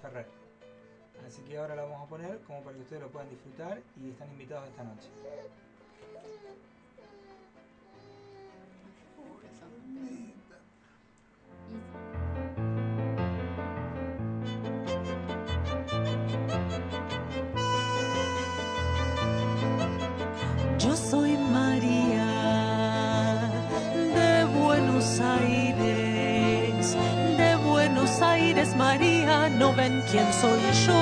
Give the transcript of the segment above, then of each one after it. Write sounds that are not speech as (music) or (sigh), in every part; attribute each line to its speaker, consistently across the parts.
Speaker 1: Ferrer. Así que ahora la vamos a poner como para que ustedes lo puedan disfrutar y están invitados esta noche.
Speaker 2: Yo soy Aires María, no ven quién soy yo.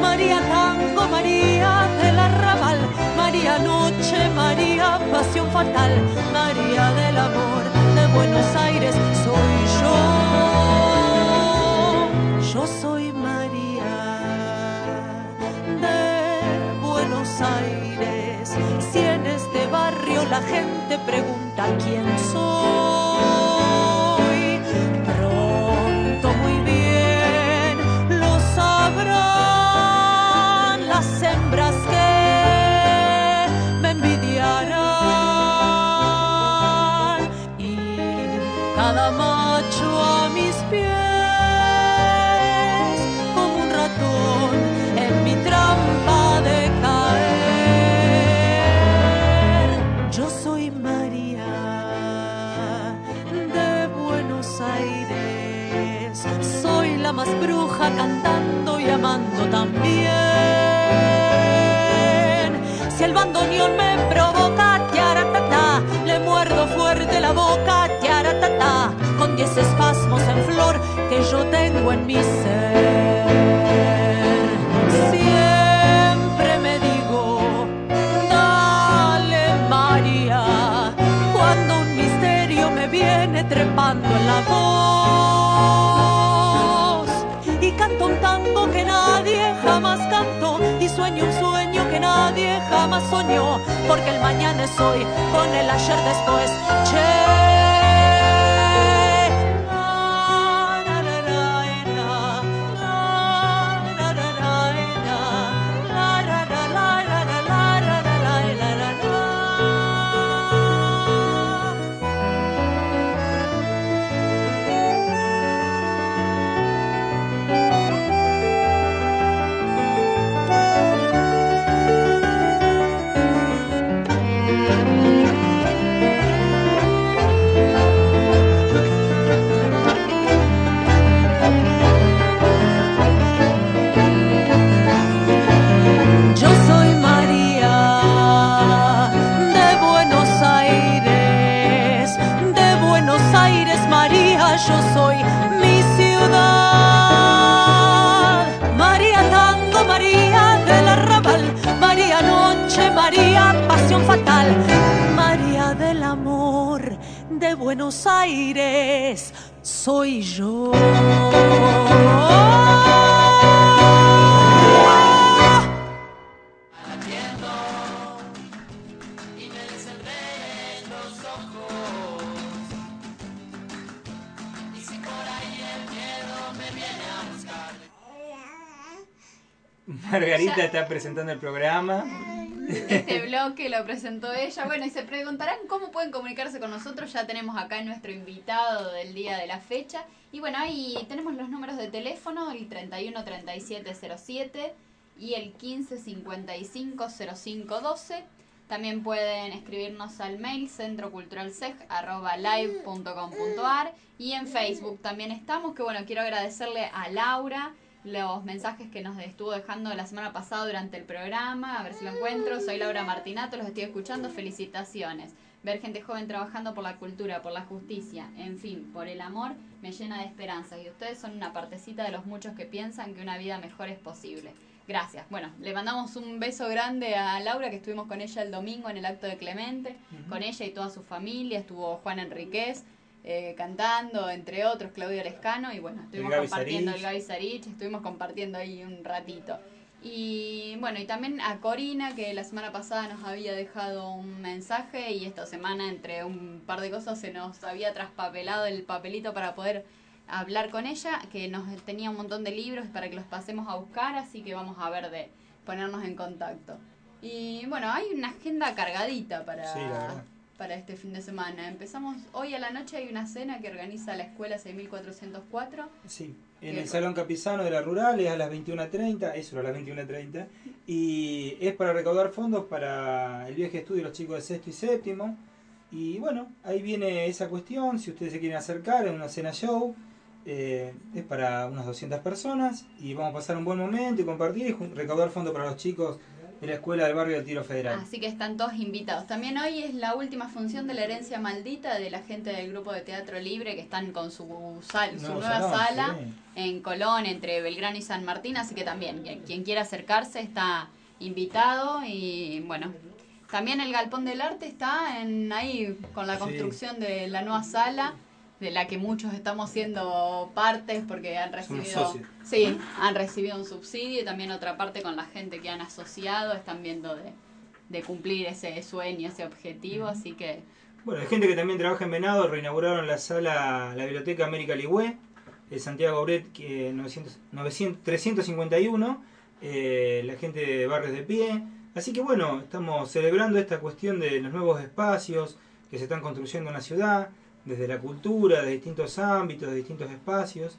Speaker 2: María Tango, María del Arrabal, María Noche, María Pasión Fatal, María del Amor de Buenos Aires soy yo. Yo soy María de Buenos Aires. Si en este barrio la gente pregunta quién soy, también. Si el bandoneón me provoca, tiaratata, le muerdo fuerte la boca, tiaratata, con diez espasmos en flor que yo tengo en mi ser. Siempre me digo, dale María, cuando un misterio me viene trepando en la voz. Jamás soñó, porque el mañana es hoy con el ayer después. Che. Buenos Aires, soy yo.
Speaker 1: Margarita está presentando el programa. (laughs)
Speaker 3: Este bloque lo presentó ella. Bueno, y se preguntarán cómo pueden comunicarse con nosotros. Ya tenemos acá nuestro invitado del día de la fecha. Y bueno, ahí tenemos los números de teléfono, el 31 37 07 y el 15 55 05 12. También pueden escribirnos al mail centroculturalseg.live.com.ar y en Facebook también estamos, que bueno, quiero agradecerle a Laura los mensajes que nos estuvo dejando la semana pasada durante el programa, a ver si lo encuentro. Soy Laura Martinato, los estoy escuchando, felicitaciones. Ver gente joven trabajando por la cultura, por la justicia, en fin, por el amor, me llena de esperanzas. Y ustedes son una partecita de los muchos que piensan que una vida mejor es posible. Gracias. Bueno, le mandamos un beso grande a Laura, que estuvimos con ella el domingo en el acto de Clemente, con ella y toda su familia. Estuvo Juan Enriquez eh, cantando, entre otros, Claudio Lescano, y bueno, estuvimos compartiendo
Speaker 1: Sarich.
Speaker 3: el Gaby Sarich, estuvimos compartiendo ahí un ratito. Y bueno, y también a Corina, que la semana pasada nos había dejado un mensaje y esta semana entre un par de cosas se nos había traspapelado el papelito para poder hablar con ella, que nos tenía un montón de libros para que los pasemos a buscar, así que vamos a ver de ponernos en contacto. Y bueno, hay una agenda cargadita para,
Speaker 1: Sí, la verdad.
Speaker 3: Para este fin de semana? Empezamos hoy a la noche, hay una cena que organiza la escuela 6404.
Speaker 1: Sí, en el Salón Capizano de la Rural, es a las 21.30, eso a las 21.30, y es para recaudar fondos para el viaje de estudio de los chicos de sexto y séptimo. Y bueno, ahí viene esa cuestión, si ustedes se quieren acercar, en una cena show, eh, es para unas 200 personas y vamos a pasar un buen momento y compartir y recaudar fondos para los chicos de la Escuela del Barrio del Tiro Federal.
Speaker 3: Así que están todos invitados. También hoy es la última función de la herencia maldita de la gente del grupo de Teatro Libre que están con su, su nueva sala en Colón, entre Belgrano y San Martín. Así que también, quien quiera acercarse está invitado y bueno. También el Galpón del Arte está en ahí con la construcción de la nueva sala de la que muchos estamos siendo partes porque han recibido sí han recibido un subsidio y también otra parte con la gente que han asociado están viendo de, de cumplir ese sueño ese objetivo así que
Speaker 1: bueno hay gente que también trabaja en Venado reinauguraron la sala la biblioteca América Ligüe de Santiago Auret que 900, 351 eh, la gente de Barrios de Pie. Así que bueno estamos celebrando esta cuestión de los nuevos espacios que se están construyendo en la ciudad desde la cultura, de distintos ámbitos, de distintos espacios,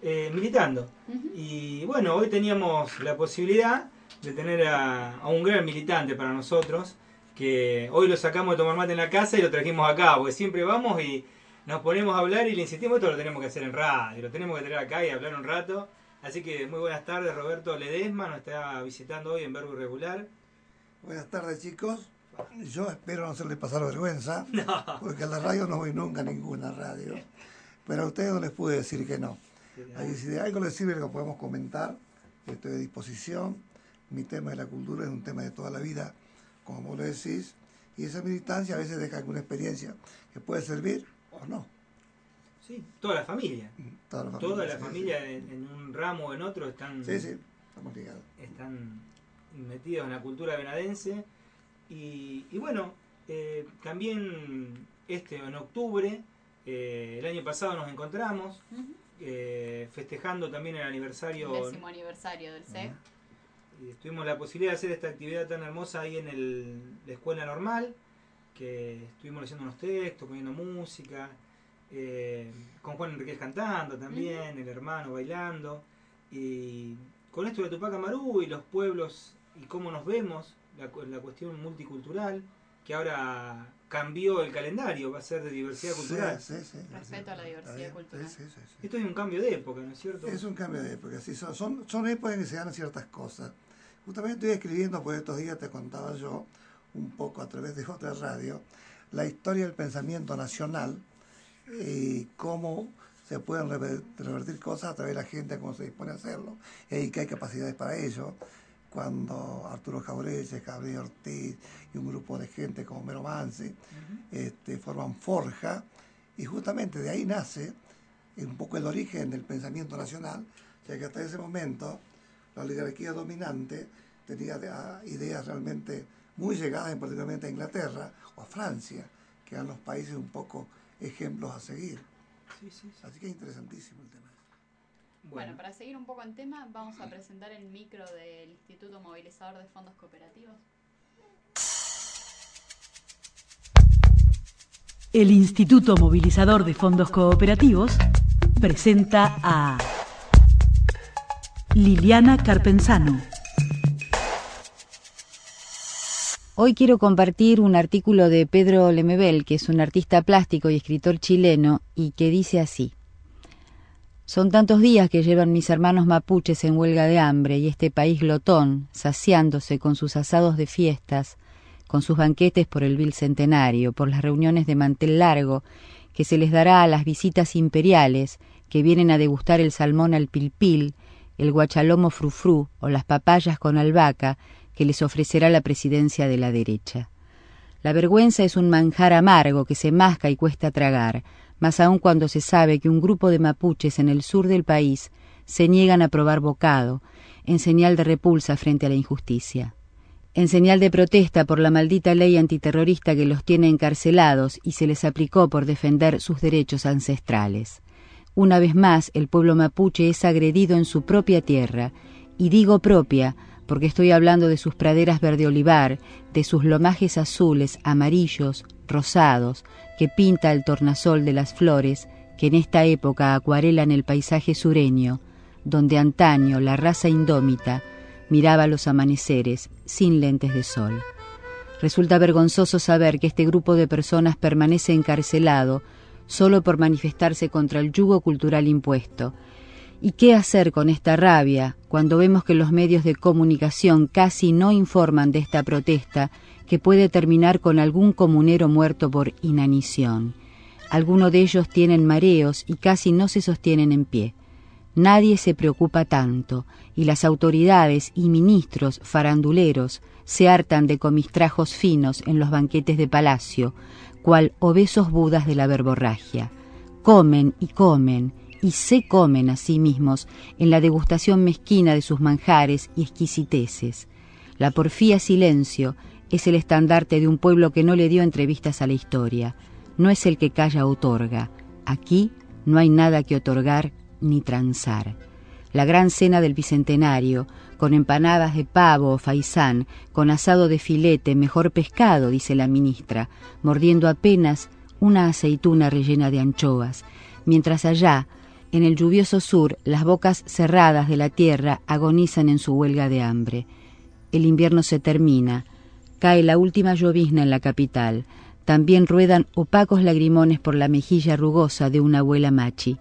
Speaker 1: eh, militando. Y bueno, hoy teníamos la posibilidad de tener a, un gran militante para nosotros, que hoy lo sacamos de tomar mate en la casa y lo trajimos acá, porque siempre vamos y nos ponemos a hablar y le insistimos, esto lo tenemos que hacer en radio, lo tenemos que tener acá y hablar un rato. Así que muy buenas tardes, Roberto Ledesma nos está visitando hoy en Verbo Irregular.
Speaker 4: Buenas tardes, chicos. Yo espero no hacerles pasar vergüenza, (laughs) porque a la radio no voy nunca a ninguna radio. Pero a ustedes no les pude decir que no. Ahí, si de algo les sirve, lo podemos comentar. Estoy a disposición. Mi tema de la cultura es un tema de toda la vida, como vos lo decís. Y esa militancia a veces deja alguna experiencia que puede servir o no.
Speaker 1: Sí, toda la familia. Mm, toda la familia, en, un ramo o en otro están,
Speaker 4: sí, estamos ligados.
Speaker 1: están metidos en la cultura venadense y, bueno, eh, también este en octubre, eh, el año pasado nos encontramos, eh, festejando también el aniversario.
Speaker 3: décimo aniversario del CEF.
Speaker 1: Y tuvimos la posibilidad de hacer esta actividad tan hermosa ahí en el, la escuela normal, que estuvimos leyendo unos textos, poniendo música, con Juan Enriquez cantando también, el hermano bailando. Y con esto de Tupac Amaru y los pueblos y cómo nos vemos, la, cuestión multicultural, que ahora cambió el calendario, va a ser de diversidad cultural.
Speaker 3: Sí, sí, Respeto a la diversidad cultural.
Speaker 1: Esto es un cambio de época, ¿no es cierto?
Speaker 4: Es un cambio de época, sí, son, son, son épocas en que se dan ciertas cosas. Justamente estoy escribiendo, por estos días te contaba yo, un poco a través de otra radio, la historia del pensamiento nacional y cómo se pueden revertir cosas a través de la gente, cómo se dispone a hacerlo, y que hay capacidades para ello cuando Arturo Jaureche, Gabriel Ortiz y un grupo de gente como Mero Mansi este, forman Forja, y justamente de ahí nace un poco el origen del pensamiento nacional, ya que hasta ese momento la oligarquía dominante tenía ideas realmente muy llegadas, particularmente a Inglaterra o a Francia, que eran los países un poco ejemplos a seguir. Así que es interesantísimo el tema.
Speaker 3: Bueno. para seguir un poco en tema, vamos a (clears throat) presentar el micro del Instituto Movilizador de Fondos Cooperativos.
Speaker 5: El Instituto Movilizador de Fondos Cooperativos presenta a Liliana Carpenzano.
Speaker 6: Hoy quiero compartir un artículo de Pedro Lemebel, que es un artista plástico y escritor chileno, y que dice así. Son tantos días que llevan mis hermanos mapuches en huelga de hambre y este país glotón, saciándose con sus asados de fiestas, con sus banquetes por el vil centenario, por las reuniones de mantel largo, que se les dará a las visitas imperiales que vienen a degustar el salmón al pilpil, el guachalomo frufrú o las papayas con albahaca que les ofrecerá la presidencia de la derecha. La vergüenza es un manjar amargo que se masca y cuesta tragar, más aún cuando se sabe que un grupo de mapuches en el sur del país se niegan a probar bocado, en señal de repulsa frente a la injusticia, en señal de protesta por la maldita ley antiterrorista que los tiene encarcelados y se les aplicó por defender sus derechos ancestrales. Una vez más, el pueblo mapuche es agredido en su propia tierra, y digo propia porque estoy hablando de sus praderas verde olivar, de sus lomajes azules, amarillos, rosados, que pinta el tornasol de las flores, que en esta época acuarelan el paisaje sureño, donde antaño la raza indómita miraba los amaneceres sin lentes de sol. Resulta vergonzoso saber que este grupo de personas permanece encarcelado solo por manifestarse contra el yugo cultural impuesto, ¿Y qué hacer con esta rabia cuando vemos que los medios de comunicación casi no informan de esta protesta que puede terminar con algún comunero muerto por inanición? Algunos de ellos tienen mareos y casi no se sostienen en pie. Nadie se preocupa tanto, y las autoridades y ministros faranduleros se hartan de comistrajos finos en los banquetes de palacio, cual obesos budas de la verborragia. Comen y comen, y se comen a sí mismos en la degustación mezquina de sus manjares y exquisiteces. La porfía silencio es el estandarte de un pueblo que no le dio entrevistas a la historia. No es el que calla otorga. Aquí no hay nada que otorgar ni transar. La gran cena del Bicentenario, con empanadas de pavo o faisán, con asado de filete, mejor pescado, dice la ministra, mordiendo apenas una aceituna rellena de anchoas, mientras allá en el lluvioso sur, las bocas cerradas de la tierra agonizan en su huelga de hambre. El invierno se termina. Cae la última llovizna en la capital. También ruedan opacos lagrimones por la mejilla rugosa de una abuela machi.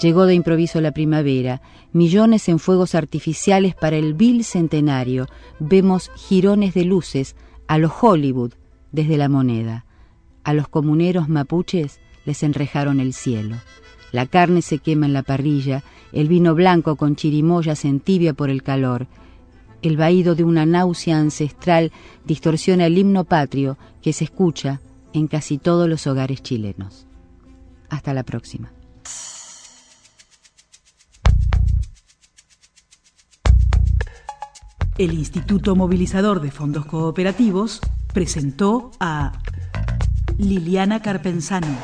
Speaker 6: Llegó de improviso la primavera, millones en fuegos artificiales para el vil centenario. Vemos jirones de luces a los Hollywood desde la moneda. A los comuneros mapuches les enrejaron el cielo. La carne se quema en la parrilla, el vino blanco con chirimoyas en tibia por el calor. El vaído de una náusea ancestral distorsiona el himno patrio que se escucha en casi todos los hogares chilenos. Hasta la próxima.
Speaker 5: El Instituto Movilizador de Fondos Cooperativos presentó a Liliana Carpenzano.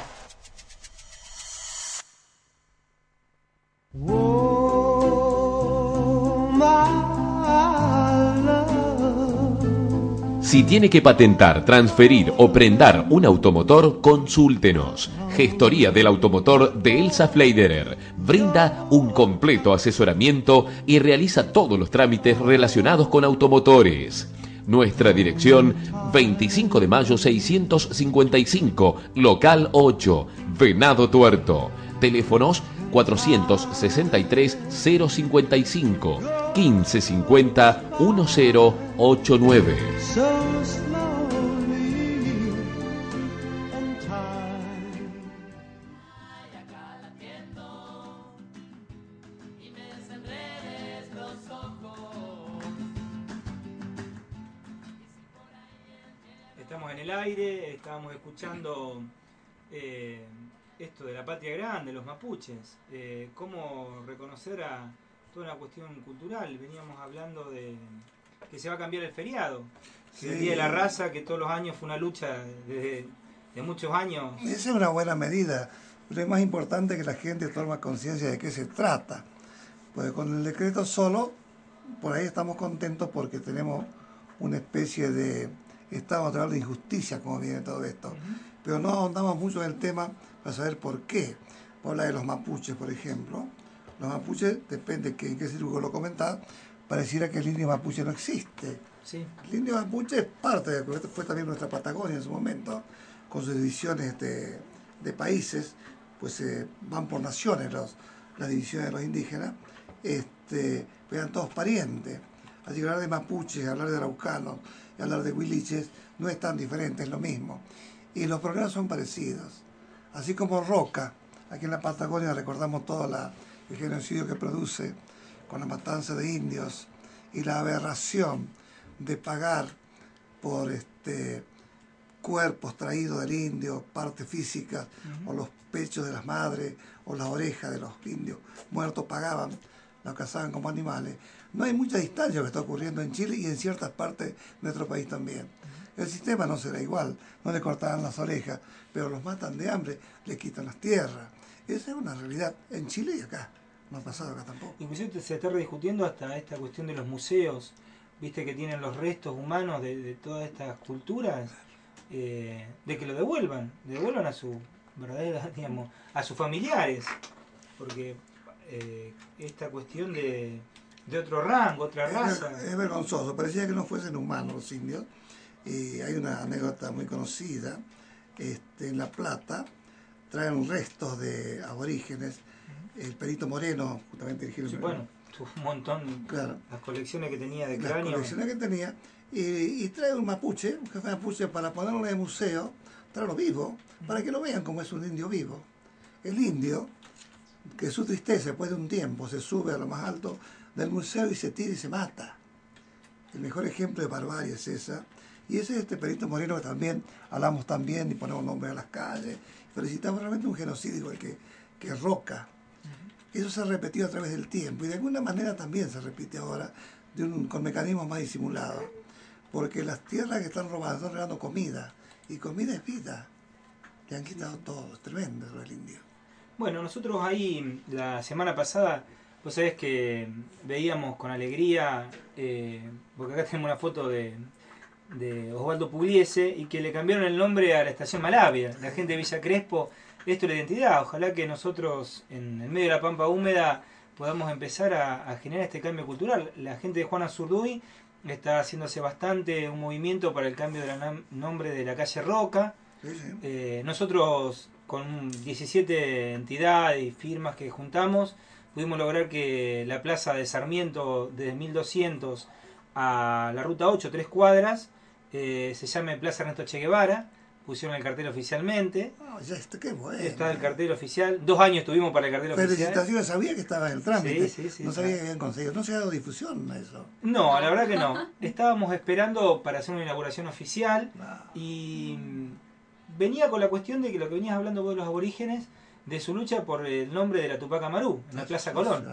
Speaker 7: Si tiene que patentar, transferir o prendar un automotor, consúltenos. Gestoría del automotor de Elsa Fleiderer. Brinda un completo asesoramiento y realiza todos los trámites relacionados con automotores. Nuestra dirección 25 de mayo 655, local 8, Venado Tuerto. Teléfonos 463 055 1550 1089.
Speaker 1: Estamos en el aire, estábamos escuchando eh, esto de la patria grande, los mapuches, eh, cómo reconocer a toda una cuestión cultural. Veníamos hablando de que se va a cambiar el feriado, el Día de la Raza, que todos los años fue una lucha de muchos años.
Speaker 4: Esa es una buena medida, pero es más importante que la gente tome conciencia de qué se trata. Pues con el decreto solo, por ahí estamos contentos porque tenemos una especie de estado natural de injusticia, como viene todo esto. Pero no ahondamos mucho en el tema para saber por qué. Habla de los mapuches, por ejemplo. Los mapuches, depende que, en qué círculo lo comentás, pareciera que el indio mapuche no existe.
Speaker 1: Sí.
Speaker 4: El indio mapuche es parte, de, fue también nuestra Patagonia en su momento, con sus divisiones de, de países, pues eh, van por naciones los, las divisiones de los indígenas, este, eran todos parientes. Así que hablar de mapuches, hablar de araucanos y hablar de huiliches no es tan diferente, es lo mismo. Y los problemas son parecidos así como Roca. Aquí en la Patagonia recordamos todo la, el genocidio que produce con la matanza de indios y la aberración de pagar por este cuerpos traídos del indio, partes físicas, o los pechos de las madres, o las orejas de los indios muertos pagaban, los cazaban como animales. No hay mucha distancia que está ocurriendo en Chile y en ciertas partes de nuestro país también. El sistema no será igual, no le cortarán las orejas, pero los matan de hambre, le quitan las tierras. Esa es una realidad en Chile y acá. No ha pasado acá tampoco.
Speaker 1: Inclusive se está rediscutiendo hasta esta cuestión de los museos, viste que tienen los restos humanos de, de todas estas culturas, eh, de que lo devuelvan, devuelvan a su verdadera, (laughs) digamos, a sus familiares, porque eh, esta cuestión de, de otro rango, otra
Speaker 4: Es,
Speaker 1: raza.
Speaker 4: ver- es vergonzoso, parecía que no fuesen humanos los indios. Y hay una anécdota muy conocida. Este, en La Plata traen restos de aborígenes. El Perito Moreno, justamente dirigido
Speaker 1: Sí, bueno, un montón,
Speaker 4: claro,
Speaker 1: las colecciones que tenía de
Speaker 4: las
Speaker 1: cráneo.
Speaker 4: colecciones que tenía. Y, y trae un mapuche, un jefe mapuche, para ponerlo en el museo, traerlo vivo, para que lo vean como es un indio vivo. El indio, que su tristeza después de un tiempo se sube a lo más alto del museo y se tira y se mata. El mejor ejemplo de barbarie es esa. Y ese es este Perito Moreno que también hablamos también y ponemos nombre a las calles. Felicitamos realmente un genocidio igual que, que Roca. Eso se ha repetido a través del tiempo y de alguna manera también se repite ahora de un, con mecanismos más disimulados. Porque las tierras que están robadas están robando comida y comida es vida. Le han quitado todo, es tremendo eso del indio.
Speaker 1: Bueno, nosotros ahí la semana pasada, vos sabés que veíamos con alegría, eh, porque acá tenemos una foto de, de Osvaldo Pugliese y que le cambiaron el nombre a la estación Malavia. La gente de Villa Crespo, esto es la identidad. Ojalá que nosotros en el medio de la pampa húmeda podamos empezar a, a generar este cambio cultural. La gente de Juana Zurduy está haciéndose bastante un movimiento para el cambio del nombre de la calle Roca.
Speaker 4: Sí, sí.
Speaker 1: Eh, nosotros con 17 entidades y firmas que juntamos pudimos lograr que la plaza de Sarmiento desde 1200 a la ruta 8, tres cuadras, eh, se llame Plaza Ernesto Che Guevara. Pusieron el cartel oficialmente.
Speaker 4: Ah, ya está, qué bueno.
Speaker 1: Está el cartel oficial. Dos años tuvimos para el cartel oficial.
Speaker 4: Felicitaciones, sabía que estaba en el trámite.
Speaker 1: Sí, sí, sí,
Speaker 4: no sabía que habían conseguido. No se ha dado difusión a eso.
Speaker 1: No, la verdad que no. Estábamos esperando para hacer una inauguración oficial y mm, venía con la cuestión de que lo que venías hablando vos de los aborígenes, de su lucha por el nombre de la Tupac Amaru, en la Plaza Colón.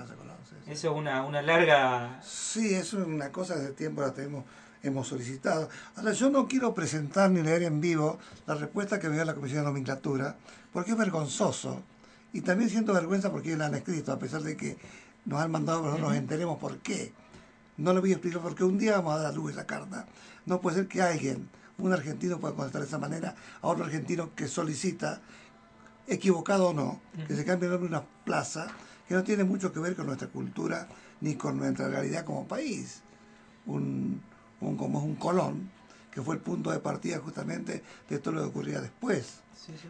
Speaker 1: Eso es una, una larga...
Speaker 4: Sí, es una cosa hace tiempo la tenemos, hemos solicitado. Ahora, yo no quiero presentar ni leer en vivo la respuesta que me dio la Comisión de Nomenclatura, porque es vergonzoso. Y también siento vergüenza porque la han escrito, a pesar de que nos han mandado que nosotros nos enteremos por qué. No lo voy a explicar porque un día vamos a dar luz a esa carta. No puede ser que alguien, un argentino, pueda contestar de esa manera a otro argentino que solicita, equivocado o no, que se cambie el nombre de una plaza que no tiene mucho que ver con nuestra cultura ni con nuestra realidad como país. Un, un- como es un Colón, que fue el punto de partida justamente de todo lo que ocurría después,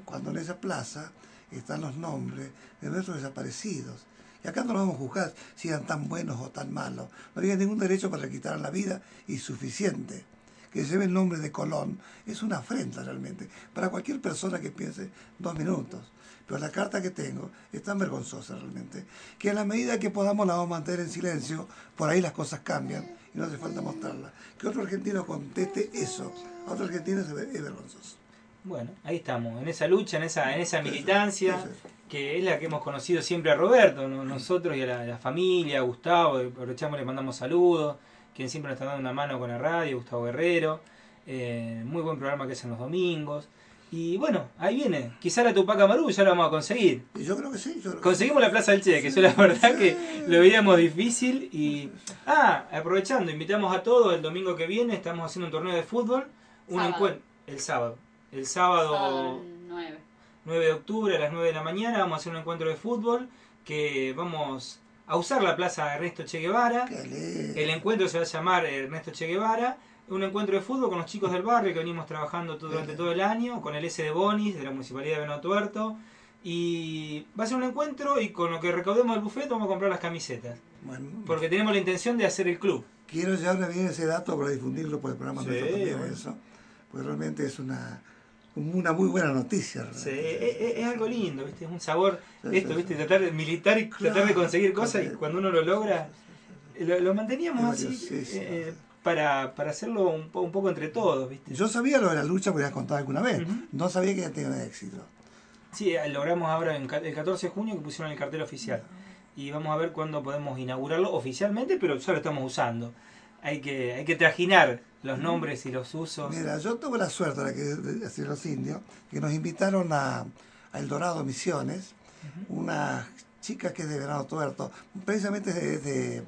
Speaker 4: cuando en esa plaza están los nombres de nuestros desaparecidos. Y acá no los vamos a juzgar si eran tan buenos o tan malos. No tienen ningún derecho para quitar la vida y suficiente. Que lleve el nombre de Colón es una afrenta realmente para cualquier persona que piense dos minutos. Pero la carta que tengo es tan vergonzosa realmente que a la medida que podamos la vamos a mantener en silencio, por ahí las cosas cambian y no hace falta mostrarla. Que otro argentino conteste eso, a otro argentino es ver- es vergonzoso.
Speaker 1: Bueno, ahí estamos, en esa lucha, en esa, en esa militancia, que es la que hemos conocido siempre a Roberto, ¿no? nosotros y a la, a la familia, a Gustavo, aprovechamos, le mandamos saludos, quien siempre nos está dando una mano con la radio, Gustavo Guerrero, eh, muy buen programa que hacen los domingos. Y bueno, ahí viene, quizá la Tupac Amaru ya la vamos a conseguir.
Speaker 4: Yo creo que sí. Yo creo que
Speaker 1: Conseguimos la Plaza del Che, que eso la verdad que lo veíamos difícil. Y. Ah, aprovechando, invitamos a todos el domingo que viene, estamos haciendo un torneo de fútbol. Un encuentro. El sábado. El sábado
Speaker 3: Sábado 9.
Speaker 1: 9 de octubre a las 9 de la mañana vamos a hacer un encuentro de fútbol que vamos a usar la Plaza Ernesto Che Guevara.
Speaker 4: Qué lindo.
Speaker 1: El encuentro se va a llamar Ernesto Che Guevara. Un encuentro de fútbol con los chicos del barrio que venimos trabajando todo- durante todo el año, con el S de Bonis de la Municipalidad de Venado Tuerto. Y va a ser un encuentro y con lo que recaudemos del buffet vamos a comprar las camisetas.
Speaker 4: Bueno,
Speaker 1: Porque tenemos la intención de hacer el club.
Speaker 4: quiero llevarme bien ese dato para difundirlo por el programa
Speaker 1: Sí,
Speaker 4: nuestro también,
Speaker 1: bueno.
Speaker 4: eso. Porque realmente es una, una muy buena noticia.
Speaker 1: Sí, es, es- es algo lindo, ¿viste? Es un sabor,
Speaker 4: Sí,
Speaker 1: esto, ¿viste? Tratar de militar y tratar de conseguir cosas y cuando uno lo logra, lo, lo manteníamos así eh, para, para hacerlo un, un poco entre todos, ¿viste?
Speaker 4: Yo sabía lo de la lucha porque ya contado alguna vez. No sabía que ya tenía éxito.
Speaker 1: Sí, eh, logramos ahora en el 14 de junio que pusieron el cartel oficial. Y vamos a ver cuándo podemos inaugurarlo oficialmente, pero ya lo estamos usando. Hay que, hay que trajinar los nombres y los usos.
Speaker 4: Mira, yo tuve la suerte de que de decir los indios, que nos invitaron a, a El Dorado Misiones, unas chica que es de Verano Tuerto, precisamente de, de,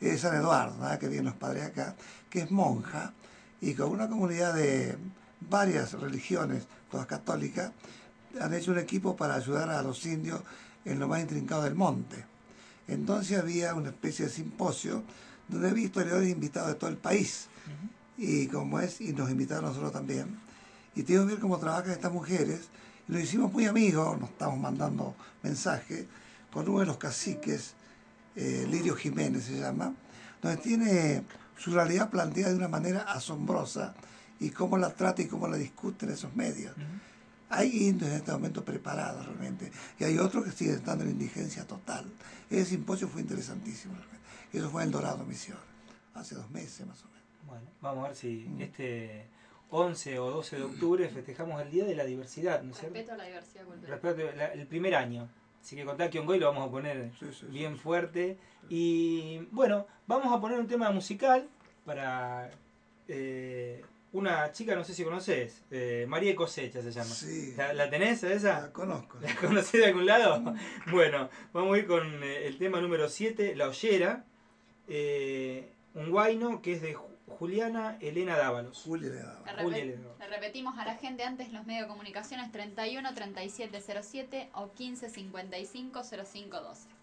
Speaker 4: de San Eduardo, que vienen los padres acá, que es monja, y con una comunidad de varias religiones, todas católicas, han hecho un equipo para ayudar a los indios en lo más intrincado del monte. Entonces había una especie de simposio donde había historiadores invitados de todo el país. Y como es, y nos invitaron a nosotros también. Y te que ver cómo trabajan estas mujeres. Y nos hicimos muy amigos, nos estamos mandando mensajes con uno de los caciques, eh, Lirio Jiménez se llama, donde tiene su realidad planteada de una manera asombrosa y cómo la trata y cómo la discute en esos medios. Hay indios en este momento preparados realmente y hay otros que siguen estando en indigencia total. Ese simposio fue interesantísimo. Realmente. Eso fue en Dorado Misión, hace dos meses más o menos.
Speaker 1: Bueno, vamos a ver si este 11 o 12 de octubre festejamos el Día de la Diversidad, ¿no es cierto?
Speaker 2: Respeto a la diversidad cultural.
Speaker 1: Respeto la- el primer año. Así que con Kiongoy lo vamos a poner
Speaker 4: Sí, sí, sí.
Speaker 1: bien fuerte. Y bueno, vamos a poner un tema musical para eh, una chica, no sé si conoces, eh, María de Cosecha se llama.
Speaker 4: Sí.
Speaker 1: ¿La, la tenés a esa?
Speaker 4: La conozco.
Speaker 1: ¿La conocés de algún lado? (laughs) Bueno, vamos a ir con eh, el tema número 7, La Ollera. eh, un guayno que es de Juliana Elena Dávalos.
Speaker 4: Julia le daba.
Speaker 2: Le,
Speaker 1: Julia Elena.
Speaker 2: le repetimos a la gente antes los medios de comunicaciones 31 3707 o 15 55 05 12.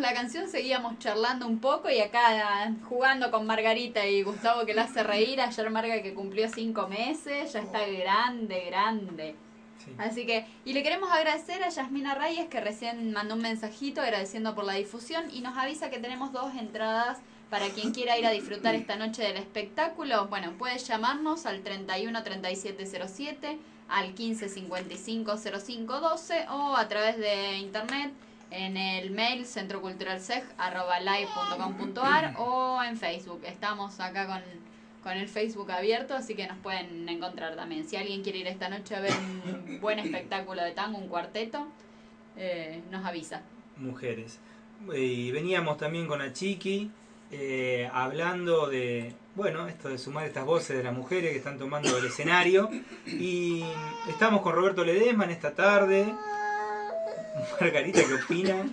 Speaker 8: La
Speaker 3: canción seguíamos charlando un poco y acá jugando con Margarita y Gustavo que la hace reír. Ayer Marga que cumplió cinco meses, ya está grande, grande.
Speaker 1: Sí.
Speaker 3: Así que, y le queremos agradecer a Yasmina Reyes que recién mandó un mensajito agradeciendo por la difusión y nos avisa que tenemos dos entradas para quien quiera ir a disfrutar esta noche del espectáculo. Bueno, puede llamarnos al 31 3707, al 15 55 05 12 o a través de internet en el mail centroculturalseg.live.com.ar (clears throat) o en Facebook. Estamos acá con, con el Facebook abierto, así que nos pueden encontrar también. Si alguien quiere ir esta noche a ver un (coughs) buen espectáculo de tango, un cuarteto, eh, nos avisa.
Speaker 1: mujeres. Y veníamos también con la Chiqui eh, hablando de, bueno, esto de sumar estas voces de las mujeres que están tomando el escenario. Y estamos con Roberto Ledesma en esta tarde. (laughs) Margarita, ¿qué opina?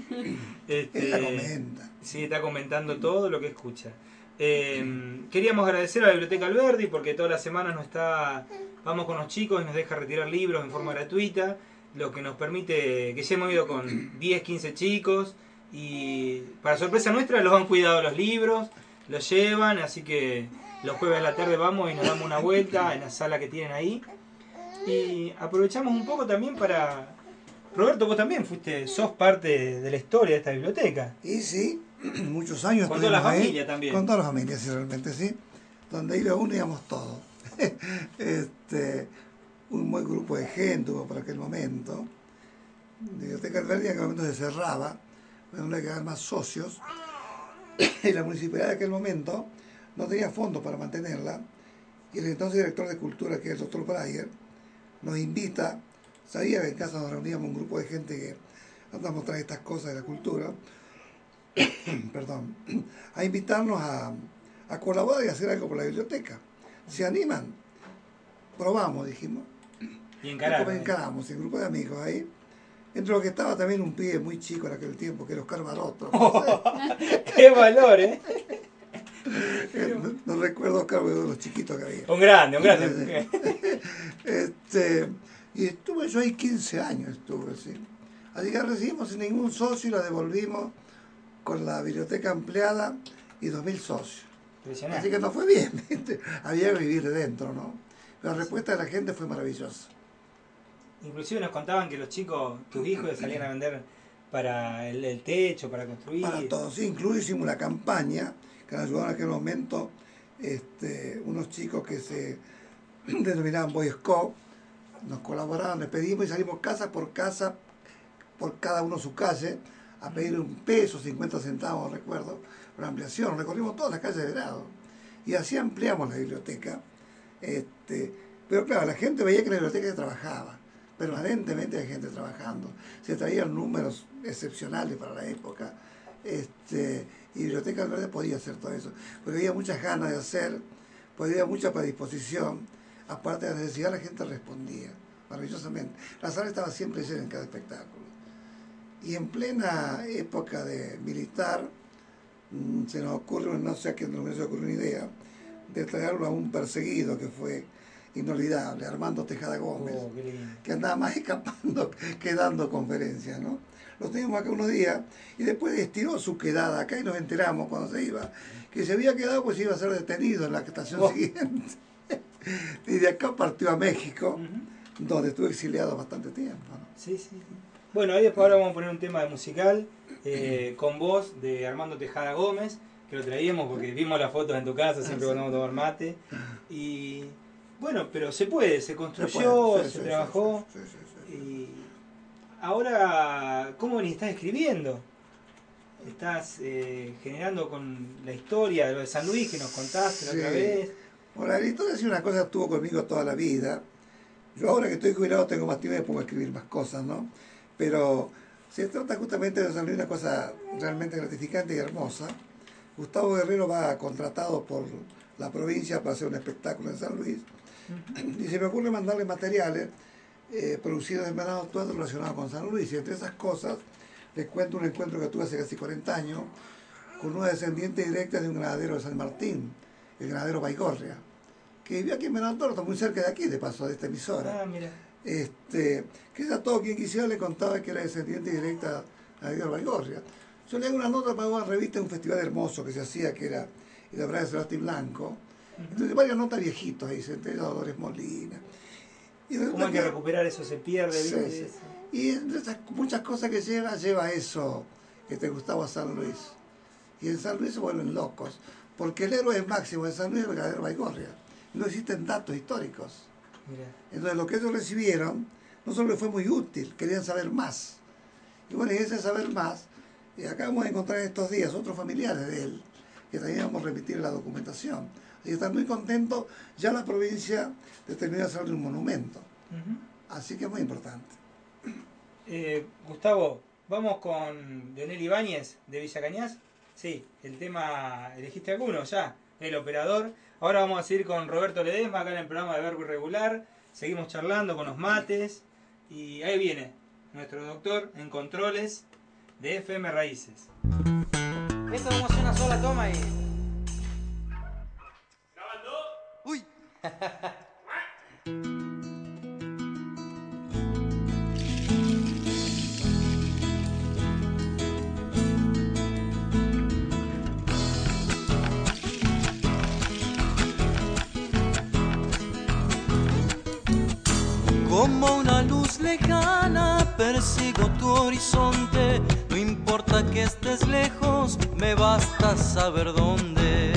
Speaker 1: Este,
Speaker 4: comenta.
Speaker 1: Sí, está comentando todo lo que escucha. Eh, queríamos agradecer a la Biblioteca Alberdi porque todas las semanas nos está, vamos con los chicos y nos deja retirar libros en forma gratuita, lo que nos permite que ya hemos ido con 10, 15 chicos y para sorpresa nuestra los han cuidado los libros, los llevan, así que los jueves a la tarde vamos y nos damos una vuelta en la sala que tienen ahí. Y aprovechamos un poco también para... Roberto, vos también fuiste, sos parte de la historia de esta biblioteca.
Speaker 4: Y sí, (clears throat) muchos años
Speaker 1: Con toda la
Speaker 4: ahí,
Speaker 1: familia también.
Speaker 4: Con toda la familia, sí, realmente sí. Donde iba uno íbamos todos. (laughs) este, un buen grupo de gente hubo por aquel momento. La Biblioteca Alberdi en aquel momento se cerraba, no le quedaban más socios. (coughs) y la municipalidad de aquel momento no tenía fondos para mantenerla. Y el entonces director de cultura, que es el doctor Breyer, nos invita, sabía que en casa nos reuníamos un grupo de gente que anda a mostrar estas cosas de la cultura, (coughs) perdón, a invitarnos a, a colaborar y hacer algo por la biblioteca. ¿Se animan? Probamos, dijimos.
Speaker 1: Y
Speaker 4: Y
Speaker 1: encarar.
Speaker 4: como encaramos, el grupo de amigos ahí. Entre los que estaba también un pibe muy chico en aquel tiempo, que era Oscar. No, sé. (laughs)
Speaker 1: ¡Qué valor, eh!
Speaker 4: Eh, no- no recuerdo Oscar, pero de los chiquitos que había.
Speaker 1: Un grande, un grande. (laughs)
Speaker 4: Este, y estuve yo ahí 15 años, estuve, sí. Así que recibimos sin ningún socio y la devolvimos con la biblioteca ampliada y 2.000 socios. Así
Speaker 1: Impresionante.
Speaker 4: que nos fue bien, (laughs) ¿viste? había que vivir dentro, ¿no? Pero la respuesta de la gente fue maravillosa.
Speaker 1: Inclusive nos contaban que los chicos, tus hijos, salían a vender para el, el techo, para construir.
Speaker 4: Para todos, sí, incluso hicimos una campaña que nos ayudaron en aquel momento este, unos chicos que se (clears throat) denominaban Boy Scout, nos colaboraron, les pedimos y salimos casa por casa, por cada uno su calle, a pedir un peso, 50 centavos, recuerdo, una ampliación. Recorrimos todas las calles de Verado y así ampliamos la biblioteca. Este, pero claro, la gente veía que la biblioteca se trabajaba, permanentemente hay gente trabajando. Se traían números excepcionales para la época. Este, y Biblioteca Verde podía hacer todo eso, porque había muchas ganas de hacer, pues había mucha predisposición. Aparte de la necesidad, la gente respondía maravillosamente. La sala estaba siempre llena en cada espectáculo. Y en plena época de militar, mm, se nos ocurre, no sé a quién no se ocurrió una idea, de traerlo a un perseguido que fue inolvidable, Armando Tejada Gómez
Speaker 1: Oh,
Speaker 4: que andaba más (laughs) escapando que dando conferencias, ¿no? Lo teníamos acá unos días y después estiró su quedada acá y nos enteramos cuando se iba, que se había quedado pues iba a ser detenido en la estación
Speaker 1: Oh.
Speaker 4: siguiente. (laughs) y de acá partió a México, donde estuvo exiliado bastante tiempo. ¿no?
Speaker 1: Sí, sí. Bueno, ahí después ahora vamos a poner un tema musical eh, (clears throat) con voz de Armando Tejada Gómez, que lo traíamos porque (laughs) vimos las fotos en tu casa, siempre cuando vamos a tomar mate. (laughs) Y bueno, pero se puede, se construyó, se
Speaker 4: sí, sí,
Speaker 1: trabajó.
Speaker 4: sí.
Speaker 1: Y ahora, ¿cómo ni estás escribiendo? Estás eh, generando con la historia de lo de San Luis que nos contaste la otra vez.
Speaker 4: Bueno, la historia es una cosa que estuvo conmigo toda la vida. Yo ahora que estoy jubilado tengo más tiempo y a escribir más cosas, ¿no? Pero se trata justamente de salir una cosa realmente gratificante y hermosa. Gustavo Guerrero va contratado por la provincia para hacer un espectáculo en San Luis y se me ocurre mandarle materiales eh, producidos en Venado Tuerto relacionados con San Luis. Y entre esas cosas les cuento un encuentro que tuve hace casi 40 años con una descendiente directa de un ganadero de San Martín, el ganadero Baigorria, que vivía aquí en Tuerto, muy cerca de aquí, de paso, de esta emisora.
Speaker 1: Ah, mira.
Speaker 4: Este, que a todo quien quisiera le contaba que era descendiente directa de Ganadero Baigorria. Yo le hago una nota para una revista de un festival hermoso que se hacía, que era el de de Sebastián Blanco. Entonces, varias notas viejitos ahí, se entera Dolores Molina.
Speaker 1: Y ¿Cómo hay que recuperar eso? Se pierde.
Speaker 4: Sí, Y entre muchas cosas que lleva, lleva eso que te gustaba San Luis. Y en San Luis se vuelven locos, porque el héroe máximo de San Luis es el verdadero Baigorria. No existen datos históricos. Entonces, lo que ellos recibieron no solo fue muy útil, querían saber más. Y bueno, y ese saber más, y acabamos de encontrar en estos días otros familiares de él, que también vamos a remitir la documentación. Y están muy contentos, ya la provincia determinó hacerle un monumento. Así que es muy importante.
Speaker 1: Eh, Gustavo, vamos con Leonel Ibáñez de Villa Cañas. Sí, el tema, elegiste alguno ya, el operador. Ahora vamos a seguir con Roberto Ledesma acá en el programa de Verbo Irregular. Seguimos charlando con los mates. Y ahí viene nuestro doctor en controles de FM Raíces. Esto vamos a hacer una sola toma y.
Speaker 9: ¿Grabando? ¡Uy! (laughs)
Speaker 10: Como una luz lejana persigo tu horizonte, no importa que estés lejos, me basta saber dónde.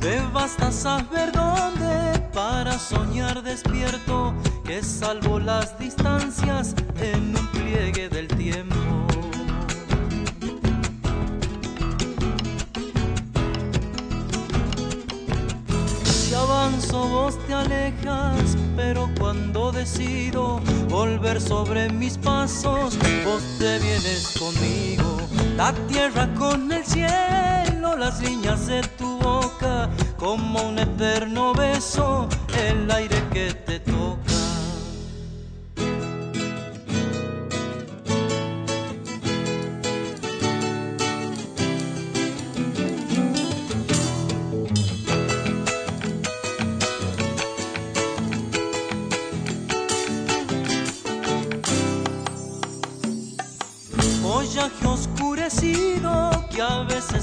Speaker 10: Me basta saber dónde para soñar despierto, que salvo las distancias en un pliegue del tiempo. Vos te alejas, pero cuando decido volver sobre mis pasos, vos te vienes conmigo. La tierra con el cielo, las líneas de tu boca, como un eterno beso, el aire que te toca.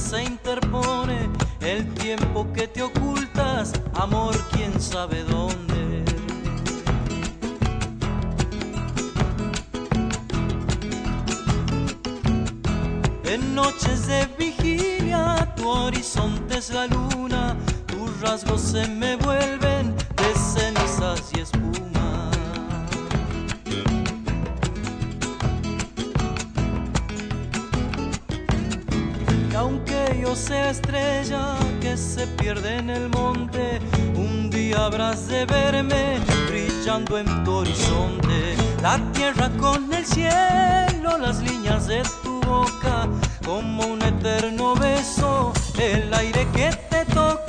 Speaker 10: Se interpone el tiempo que te ocultas, amor, quién sabe dónde. En noches de vigilia, tu horizonte es la luna, tus rasgos se me vuelven de cenizas y espuma. Sea estrella que se pierde en el monte, un día habrás de verme brillando en tu horizonte. La tierra con el cielo, las líneas de tu boca, como un eterno beso, el aire que te toca.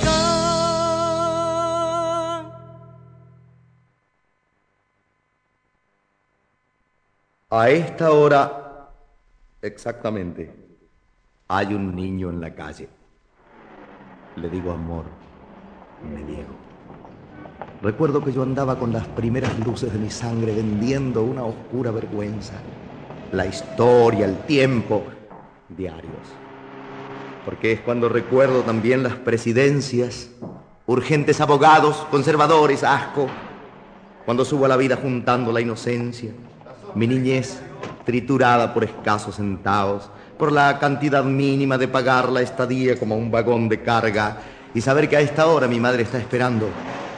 Speaker 11: A esta hora, exactamente, hay un niño en la calle. Le digo amor, me niego. Recuerdo que yo andaba con las primeras luces de mi sangre vendiendo una oscura vergüenza. La historia, el tiempo, diarios. Porque es cuando recuerdo también las presidencias, urgentes abogados, conservadores, asco. Cuando subo a la vida juntando la inocencia, mi niñez triturada por escasos centavos por la cantidad mínima de pagar la estadía como un vagón de carga y saber que a esta hora mi madre está esperando.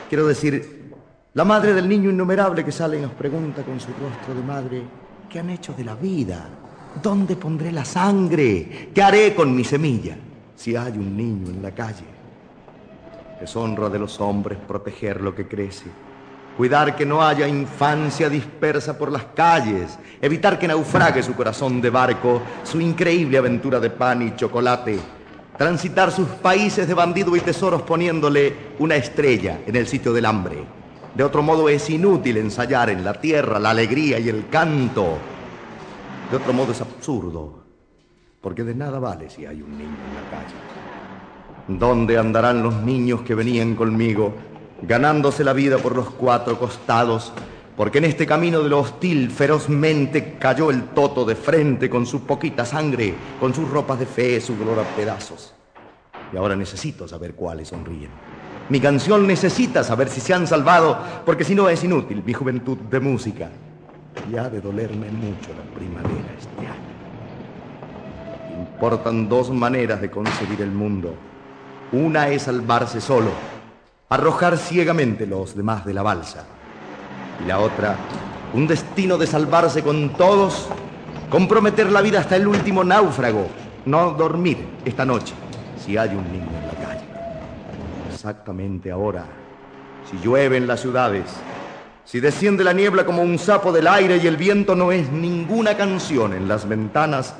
Speaker 11: Quiero decir, la madre del niño innumerable que sale y nos pregunta con su rostro de madre, ¿qué han hecho de la vida? ¿Dónde pondré la sangre? ¿Qué haré con mi semilla si hay un niño en la calle? Es honra de los hombres proteger lo que crece cuidar que no haya infancia dispersa por las calles, evitar que naufrague su corazón de barco, su increíble aventura de pan y chocolate, transitar sus países de bandido y tesoros poniéndole una estrella en el sitio del hambre. De otro modo es inútil ensayar en la tierra la alegría y el canto. De otro modo es absurdo, porque de nada vale si hay un niño en la calle. ¿Dónde andarán los niños que venían conmigo? Ganándose la vida por los cuatro costados, porque en este camino de lo hostil ferozmente cayó el toto de frente con su poquita sangre, con sus ropas de fe, su dolor a pedazos. Y ahora necesito saber cuáles sonríen. Mi canción necesita saber si se han salvado, porque si no es inútil mi juventud de música. Y ha de dolerme mucho la primavera este año. Importan dos maneras de concebir el mundo. Una es salvarse solo, arrojar ciegamente los demás de la balsa. Y la otra, un destino de salvarse con todos, comprometer la vida hasta el último náufrago, no dormir esta noche si hay un niño en la calle. Exactamente ahora, si llueve en las ciudades, si desciende la niebla como un sapo del aire y el viento no es ninguna canción en las ventanas,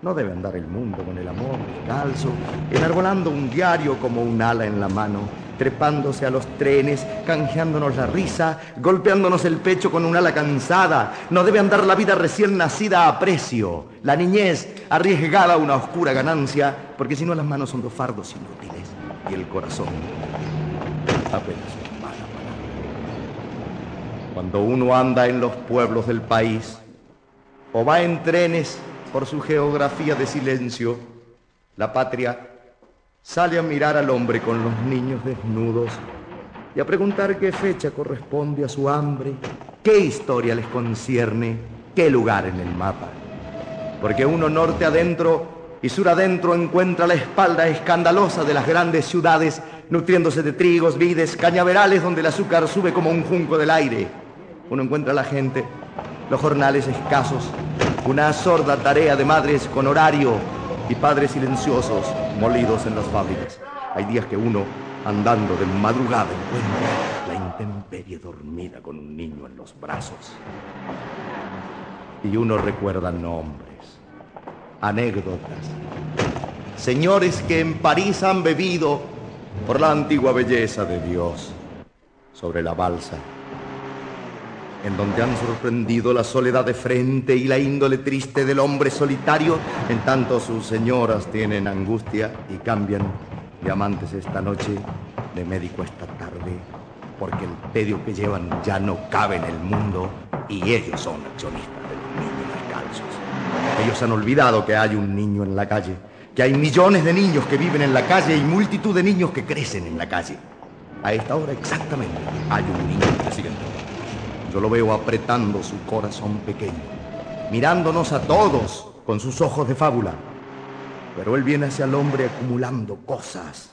Speaker 11: no debe andar el mundo con el amor descalzo, enarbolando un diario como un ala en la mano, trepándose a los trenes, canjeándonos la risa, golpeándonos el pecho con un ala cansada. No debe andar la vida recién nacida a precio, la niñez arriesgada a una oscura ganancia, porque si no las manos son dos fardos inútiles y el corazón apenas una mala. Cuando uno anda en los pueblos del país o va en trenes por su geografía de silencio, la patria sale a mirar al hombre con los niños desnudos y a preguntar qué fecha corresponde a su hambre, qué historia les concierne, qué lugar en el mapa. Porque uno norte adentro y sur adentro encuentra la espalda escandalosa de las grandes ciudades, nutriéndose de trigos, vides, cañaverales donde el azúcar sube como un junco del aire. Uno encuentra a la gente, los jornales escasos, una sorda tarea de madres con horario y padres silenciosos molidos en las fábricas. Hay días que uno, andando de madrugada, encuentra la intemperie dormida con un niño en los brazos. Y uno recuerda nombres, anécdotas, señores que en París han bebido por la antigua belleza de Dios sobre la balsa en donde han sorprendido la soledad de frente y la índole triste del hombre solitario, en tanto sus señoras tienen angustia y cambian de amantes esta noche, de médico esta tarde, porque el pedio que llevan ya no cabe en el mundo y ellos son accionistas de los niños descalzos. Ellos han olvidado que hay un niño en la calle, que hay millones de niños que viven en la calle y multitud de niños que crecen en la calle. A esta hora exactamente hay un niño presidente. Yo lo veo apretando su corazón pequeño, mirándonos a todos con sus ojos de fábula. Pero él viene hacia el hombre acumulando cosas.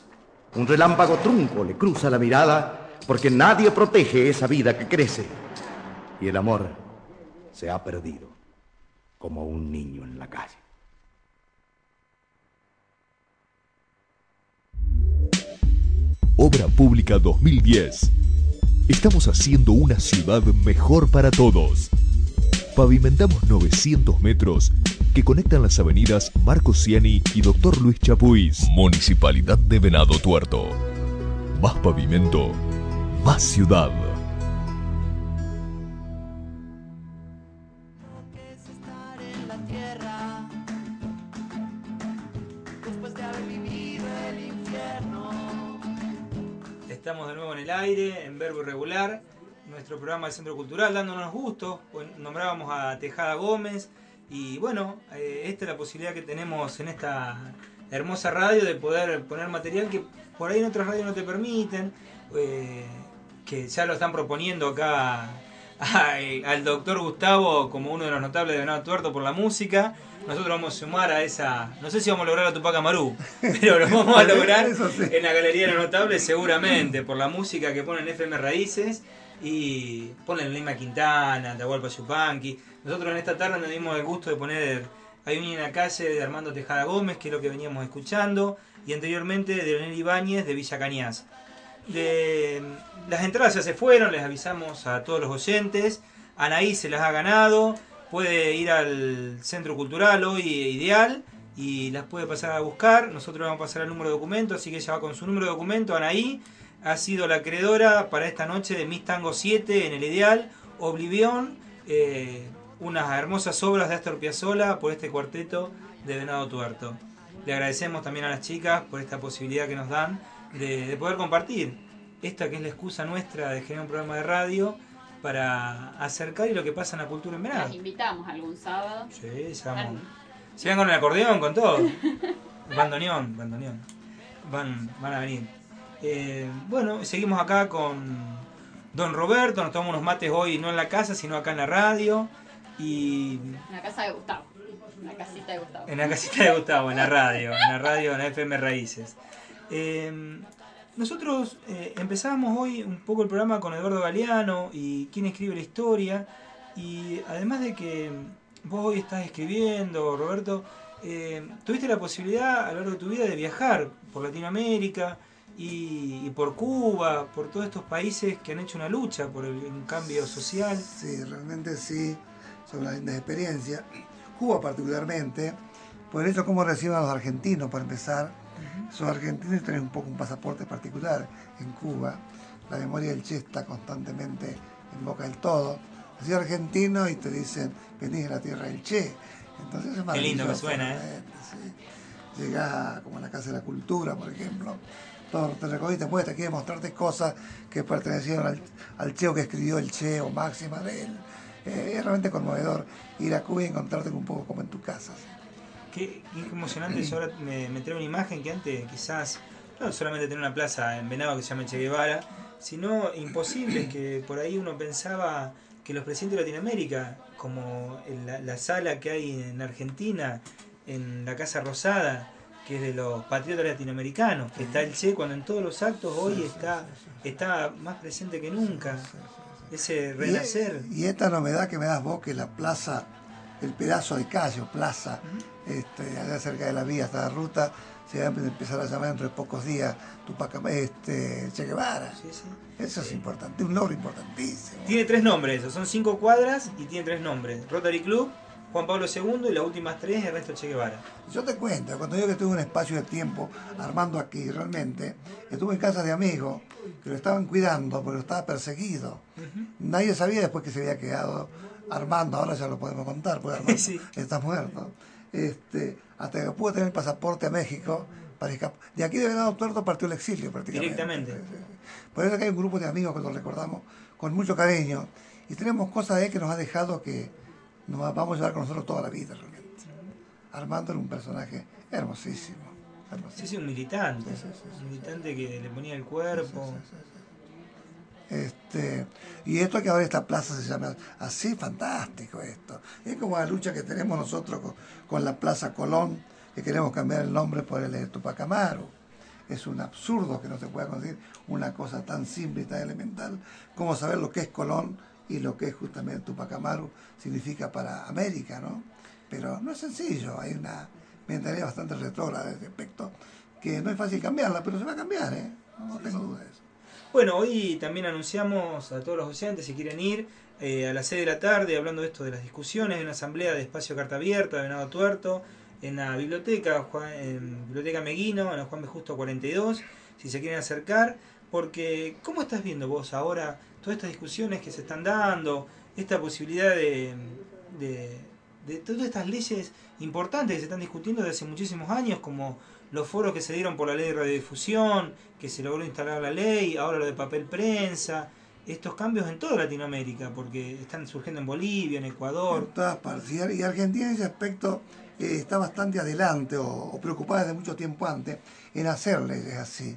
Speaker 11: Un relámpago trunco le cruza la mirada porque nadie protege esa vida que crece. Y el amor se ha perdido como un niño en la calle.
Speaker 9: Obra Pública 2010 Estamos haciendo una ciudad mejor para todos. Pavimentamos 900 metros que conectan las avenidas Marco Ciani y Doctor Luis Chapuis. Municipalidad de Venado Tuerto. Más pavimento, más ciudad.
Speaker 1: En verbo irregular, nuestro programa del Centro Cultural, dándonos gusto. Hoy Nombrábamos a Tejada Gómez y bueno, eh, esta es la posibilidad que tenemos en esta hermosa radio de poder poner material que por ahí en otras radios no te permiten, eh, que ya lo están proponiendo acá (laughs) al doctor Gustavo como uno de los notables de Venado Tuerto por la música. Nosotros vamos a sumar a esa. No sé si vamos a lograr a Tupac Amaru, (laughs) pero lo vamos a (laughs) lograr
Speaker 4: sí.
Speaker 1: en la Galería de los Notables seguramente por la música que ponen FM Raíces y ponen Lima Quintana, Atahualpa Yupanqui. Nosotros en esta tarde nos dimos el gusto de poner Hay un en la calle de Armando Tejada Gómez, que es lo que veníamos escuchando, y anteriormente de Leonel Ibáñez de Villa Cañas. De, las entradas ya se fueron, les avisamos a todos los oyentes. Anaí se las ha ganado, puede ir al Centro Cultural hoy Ideal y las puede pasar a buscar. Nosotros vamos a pasar el número de documento, así que ella va con su número de documento. Anaí ha sido la acreedora para esta noche de Miss Tango 7 en el Ideal, Oblivión, eh, unas hermosas obras de Astor Piazzolla por este cuarteto de Venado Tuerto. Le agradecemos también a las chicas por esta posibilidad que nos dan de poder compartir esta que es la excusa nuestra de generar un programa de radio para acercar y lo que pasa en la cultura en verano.
Speaker 3: Las invitamos algún sábado.
Speaker 1: Sí, se vamos. Van con el acordeón, con todo. (laughs) bandoneón, bandoneón. Van, van a venir. Eh, bueno, seguimos acá con Don Roberto, nos tomamos unos mates hoy no en la casa, sino acá en la radio. Y
Speaker 3: En la casa de Gustavo. En la casita de Gustavo.
Speaker 1: en la casita de Gustavo, en la radio, en la radio, en la FM Raíces. Eh, nosotros eh, empezamos hoy un poco el programa con Eduardo Galeano y quién escribe la historia. Y además de que vos hoy estás escribiendo, Roberto, eh, tuviste la posibilidad a lo largo de tu vida de viajar por Latinoamérica y, por Cuba, por todos estos países que han hecho una lucha por el, un cambio social.
Speaker 4: Sí, realmente sí, son una linda experiencia. Cuba particularmente, por eso cómo reciben a los argentinos, para empezar. Son argentinos y tienen un poco un pasaporte particular en Cuba. La memoria del Che está constantemente en boca del todo. Así argentino y te dicen, venís de la tierra del Che. Entonces es
Speaker 1: Qué lindo que suena, ¿eh?
Speaker 4: sí. Llegás como a la Casa de la Cultura, por ejemplo. Todo te recorre y te quiere mostrarte cosas que pertenecieron al, al Cheo que escribió el Che o máxima de él. Eh, es realmente conmovedor ir a Cuba y encontrarte un poco como en tu casa. ¿sí?
Speaker 1: Qué, qué emocionante, yo ahora me, me trae una imagen que antes quizás no solamente tener una plaza en Venado que se llama Che Guevara, sino imposible que por ahí uno pensaba que los presidentes de Latinoamérica, como la, la sala que hay en Argentina, en la Casa Rosada, que es de los patriotas latinoamericanos, que está el Che cuando en todos los actos hoy está, está más presente que nunca. Ese renacer.
Speaker 4: Y, y esta novedad que me das vos, que la plaza, el pedazo de calle o plaza, este, allá cerca de la vía, hasta la ruta, se va a empezar a llamar dentro de pocos días Tupac, este, Che Guevara.
Speaker 1: Sí, sí.
Speaker 4: Eso es importante, un logro importantísimo.
Speaker 1: Tiene tres nombres, son cinco cuadras y tiene tres nombres. Rotary Club, Juan Pablo II y las últimas tres Ernesto Che Guevara.
Speaker 4: Yo te cuento, cuando digo que tuve un espacio de tiempo armando aquí, realmente, estuve en casa de amigos que lo estaban cuidando porque lo estaba perseguido. Nadie sabía después que se había quedado Armando, ahora ya lo podemos contar, porque (laughs) Armando
Speaker 1: Sí.
Speaker 4: está muerto. Este, hasta que pudo tener el pasaporte a México para escapar. De aquí de Venado Tuerto partió el exilio prácticamente.
Speaker 1: Directamente.
Speaker 4: Por eso que hay un grupo de amigos que lo recordamos con mucho cariño y tenemos cosas de él que nos ha dejado que nos vamos a llevar con nosotros toda la vida realmente. Armando era un personaje hermosísimo. hermosísimo.
Speaker 1: Sí, sí, un militante.
Speaker 4: Sí, sí, sí, sí,
Speaker 1: un militante que le ponía el cuerpo.
Speaker 4: Este, y esto que ahora esta plaza se llama así, fantástico esto. Es como la lucha que tenemos nosotros con, la Plaza Colón, que queremos cambiar el nombre por el de Tupac Amaru. Es un absurdo que no se pueda conseguir una cosa tan simple y tan elemental como saber lo que es Colón y lo que es justamente Tupac Amaru significa para América, ¿no? Pero no es sencillo, hay una mentalidad bastante retrógrada de ese aspecto que no es fácil cambiarla, pero se va a cambiar, ¿eh? No tengo duda de eso.
Speaker 1: Bueno, hoy también anunciamos a todos los oyentes si quieren ir eh, a las 6 de la tarde hablando de esto de las discusiones de una asamblea de espacio carta abierta de Venado Tuerto en la biblioteca Juan- en biblioteca Meguino en la Juan B. Justo 42 si se quieren acercar porque ¿cómo estás viendo vos ahora todas estas discusiones que se están dando esta posibilidad de, de todas estas leyes importantes que se están discutiendo desde hace muchísimos años como los foros que se dieron por la ley de radiodifusión, que se logró instalar la ley, ahora lo de papel prensa, estos cambios en toda Latinoamérica, porque están surgiendo en Bolivia, en Ecuador.
Speaker 4: En todas partes. Y Ar- Y Argentina en ese aspecto eh, está bastante adelante o, o preocupada desde mucho tiempo antes en hacer leyes así.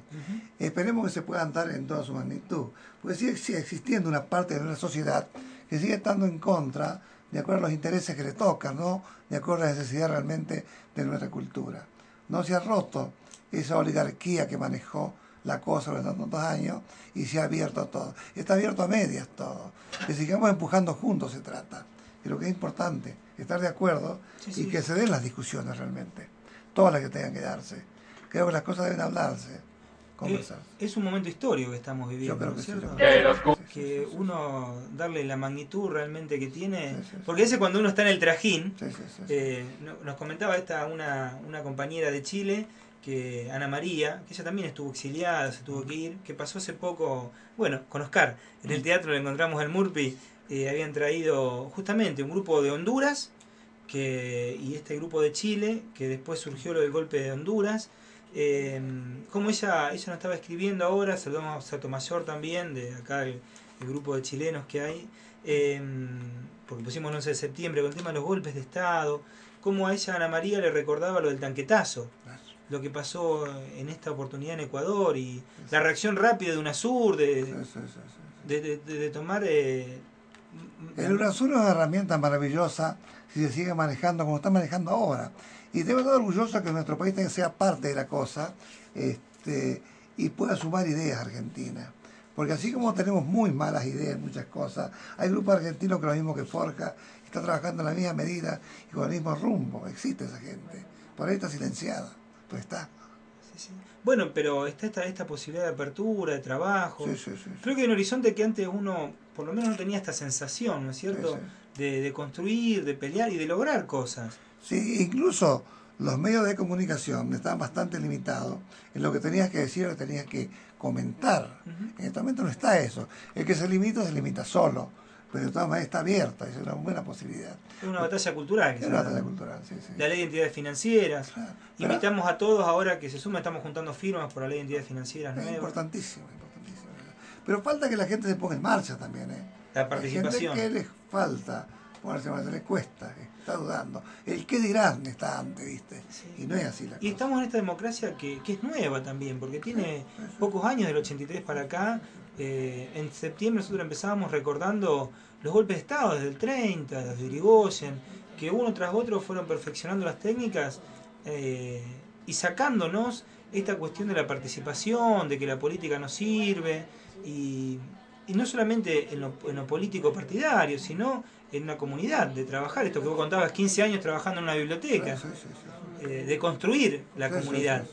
Speaker 4: Esperemos que se puedan dar en toda su magnitud. Porque sigue, sigue existiendo una parte de nuestra sociedad que sigue estando en contra de acuerdo a los intereses que le tocan, ¿no? De acuerdo a la necesidad realmente de nuestra cultura. No se ha roto esa oligarquía que manejó la cosa durante tantos años y se ha abierto a todo. Está abierto a medias todo. Que sigamos empujando juntos se trata. Creo que es importante estar de acuerdo
Speaker 1: Sí,
Speaker 4: y que se den las discusiones realmente. Todas las que tengan que darse. Creo que las cosas deben hablarse, conversar.
Speaker 1: Es un momento histórico que estamos viviendo,
Speaker 4: Yo creo
Speaker 1: ¿no
Speaker 4: que sí, yo creo
Speaker 1: uno darle la magnitud realmente que tiene,
Speaker 4: Sí, sí, sí.
Speaker 1: porque ese cuando uno está en el trajín,
Speaker 4: Sí, sí, sí, sí.
Speaker 1: eh, no- nos comentaba esta una, una compañera de Chile, que Ana María, que ella también estuvo exiliada, se tuvo que ir, que pasó hace poco, bueno, con Oscar, en el teatro le encontramos al Murphy, eh, habían traído justamente un grupo de Honduras que, y este grupo de Chile, que después surgió lo del golpe de Honduras, Eh, como ella, ella nos estaba escribiendo ahora, saludamos a Sotomayor también, de acá el, el grupo de chilenos que hay, eh, porque pusimos 11 de septiembre con el tema de los golpes de Estado, como a ella Ana María le recordaba lo del tanquetazo, lo que pasó en esta oportunidad en Ecuador y la reacción rápida de UNASUR, de- de- de tomar... eh,
Speaker 4: El UNASUR es una herramienta maravillosa si se sigue manejando como está manejando ahora. Y debe estar orgulloso que nuestro país sea parte de la cosa este, y pueda sumar ideas a Argentina. Porque así como tenemos muy malas ideas en muchas cosas, hay grupos argentinos que lo mismo que Forja, está trabajando en la misma medida y con el mismo rumbo. Existe esa gente. Por ahí está silenciada, pero está.
Speaker 1: sí, sí. Bueno, pero está esta, esta posibilidad de apertura, de trabajo.
Speaker 4: Sí.
Speaker 1: Creo que un horizonte que antes uno, por lo menos no tenía esta sensación, ¿no es cierto? De construir, de pelear y de lograr cosas.
Speaker 4: Sí, incluso los medios de comunicación estaban bastante limitados en lo que tenías que decir o lo que tenías que comentar. En este momento no está eso. El que se limita se limita solo, pero de todas maneras está abierta, es una buena posibilidad.
Speaker 1: Es una batalla cultural.
Speaker 4: Es una batalla cultural, sí, sí.
Speaker 1: La ley de entidades financieras.
Speaker 4: Claro.
Speaker 1: Invitamos a todos ahora que se sumen, estamos juntando firmas por la ley de entidades financieras
Speaker 4: es importantísimo, importantísimo. Pero falta que la gente se ponga en marcha también. ¿eh?
Speaker 1: La participación.
Speaker 4: gente que les falta ponerse en marcha, les cuesta, está dudando. El qué dirán está antes, ¿viste? Y no es así la
Speaker 1: Y
Speaker 4: cosa.
Speaker 1: estamos en esta democracia que, que es nueva también, porque tiene pocos años, del 83 para acá. Eh, en septiembre nosotros empezábamos recordando los golpes de Estado desde el 30, los de Irigoyen, que uno tras otro fueron perfeccionando las técnicas eh, y sacándonos esta cuestión de la participación, de que la política no sirve, y, y no solamente en lo, en lo político partidario, sino en una comunidad, de trabajar, esto que vos contabas, 15 años trabajando en una biblioteca,
Speaker 4: Sí, sí, sí.
Speaker 1: eh, de construir la comunidad.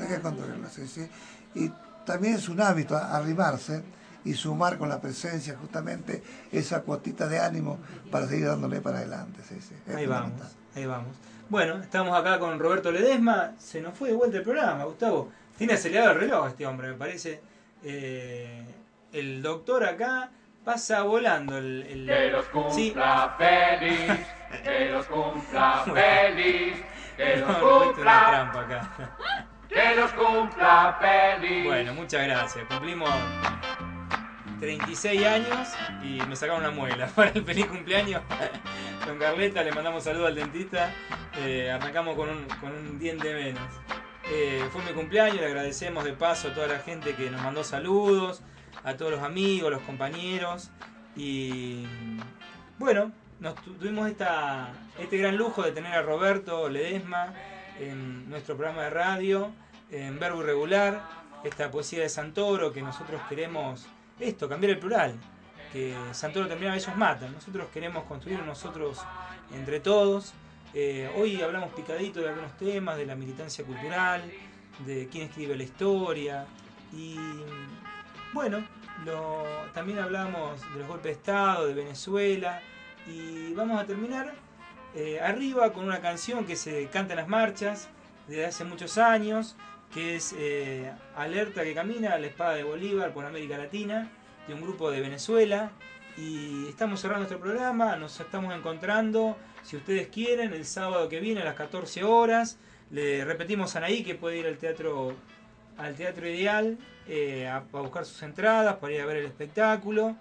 Speaker 4: Hay que controlarla, sí, sí. Y también es un hábito arrimarse y sumar con la presencia justamente esa cuotita de ánimo para seguir dándole para adelante. Sí, sí. Es
Speaker 1: Ahí vamos, ahí vamos. Bueno, estamos acá con Roberto Ledesma. Se nos fue de vuelta el programa, Gustavo. Tiene acelerado el reloj este hombre, me parece. Eh, el doctor acá pasa volando el... el-
Speaker 12: Que los
Speaker 1: Sí.
Speaker 12: cumpla feliz, que los cumpla (laughs) feliz, que los (laughs)
Speaker 1: No, Roberto, una
Speaker 12: cumpla,
Speaker 1: trampa acá. (laughs)
Speaker 12: que los cumpla feliz.
Speaker 1: Bueno, muchas gracias. Cumplimos 36 años y me sacaron una muela para el feliz cumpleaños. Con Carleta le mandamos saludos al dentista. Eh, arrancamos con un, con un diente menos. Eh, fue mi cumpleaños, le agradecemos de paso a toda la gente que nos mandó saludos, a todos los amigos, los compañeros. Y bueno, nos tu- tuvimos este gran lujo de tener a Roberto Ledesma en nuestro programa de radio, en Verbo Irregular, esta poesía de Santoro que nosotros queremos, esto, cambiar el plural, que Santoro termina ellos matan, nosotros queremos construir nosotros entre todos. Eh, hoy hablamos picadito de algunos temas, de la militancia cultural, de quién escribe la historia y bueno, también hablamos de los golpes de Estado, de Venezuela y vamos a terminar eh, arriba con una canción que se canta en las marchas desde hace muchos años, que es eh, Alerta que camina, la espada de Bolívar por América Latina, de un grupo de Venezuela. Y estamos cerrando nuestro programa, nos estamos encontrando, si ustedes quieren, el sábado que viene a las 14 horas. Le repetimos a Anaí que puede ir al teatro, al teatro ideal eh, a, a buscar sus entradas, para ir a ver el espectáculo.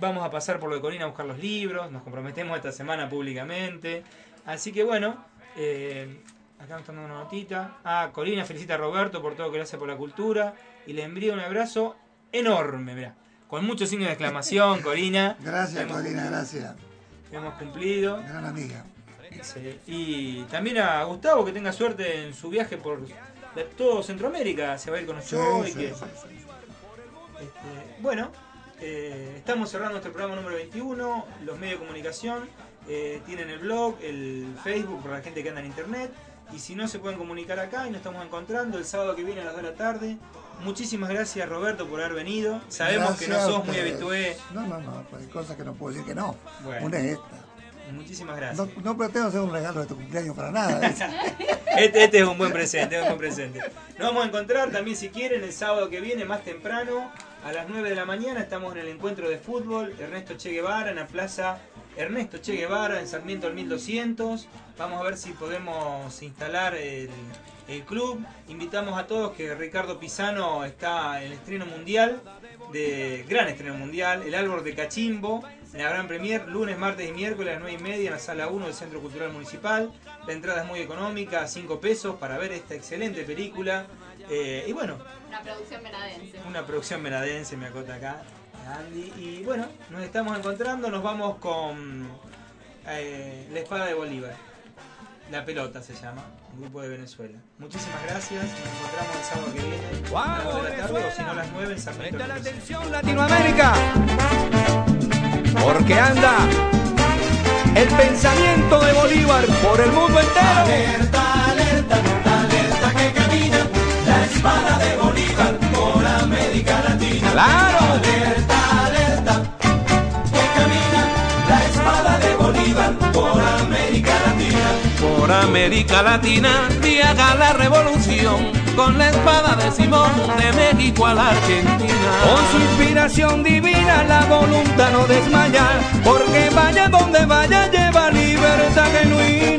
Speaker 1: Vamos a pasar por lo de Corina a buscar los libros, nos comprometemos esta semana públicamente. Así que bueno, eh, acá me están dando una notita. Ah, Corina felicita a Roberto por todo lo que le hace por la cultura y le envía un abrazo enorme, mirá. Con muchos signos de exclamación, (laughs) Corina.
Speaker 4: Gracias,
Speaker 1: Hemos
Speaker 4: Corina, gracias.
Speaker 1: Hemos cumplido.
Speaker 4: Gran amiga.
Speaker 1: Sí, Y también a Gustavo que tenga suerte en su viaje por todo Centroamérica. Se va a ir con y
Speaker 4: sí,
Speaker 1: que-
Speaker 4: sí,
Speaker 1: este, bueno, eh, estamos cerrando nuestro programa número 21. Los medios de comunicación eh, tienen el blog, el Facebook para la gente que anda en internet. Y si no, se pueden comunicar acá y nos estamos encontrando el sábado que viene a las 2 de la tarde. Muchísimas gracias, Roberto, por haber venido. Sabemos que no sos muy habitué.
Speaker 4: No, no, no, pues hay cosas que no puedo decir que no.
Speaker 1: Bueno.
Speaker 4: Una es esta.
Speaker 1: Muchísimas gracias.
Speaker 4: No, no pretendo hacer un regalo de tu cumpleaños para nada. ¿viste? (laughs)
Speaker 1: Este, este es un buen presente, es un buen presente. Nos vamos a encontrar también si quieren el sábado que viene, más temprano, a las 9 de la mañana. Estamos en el encuentro de fútbol Ernesto Che Guevara en la plaza Ernesto Che Guevara en Sarmiento al 1200. Vamos a ver si podemos instalar el, el club. Invitamos a todos que Ricardo Pisano está en el estreno mundial, de gran estreno mundial, El Árbol de Cachimbo, en la gran premier, lunes, martes y miércoles a las 9 y media en la sala 1 del Centro Cultural Municipal. La entrada es muy económica, 5 pesos para ver esta excelente película. Eh, y bueno,
Speaker 3: Una producción venadense.
Speaker 1: una producción venadense, me acota acá, Andy. Y bueno, nos estamos encontrando, nos vamos con eh, La Espada de Bolívar. La Pelota se llama, un grupo de Venezuela. Muchísimas gracias, nos encontramos el sábado que viene a las 2 de la tarde o si no las 9 en Sarmiento.
Speaker 13: Presta la atención Latinoamérica, porque anda el pensamiento de Bolívar por el mundo entero.
Speaker 10: Alerta, alerta, alerta que camina la espada de Bolívar por América Latina.
Speaker 13: Claro.
Speaker 10: América Latina
Speaker 14: haga la revolución con la espada de Simón de México a la Argentina.
Speaker 13: Con su inspiración divina la voluntad no desmaya, porque vaya donde vaya lleva libertad genuina.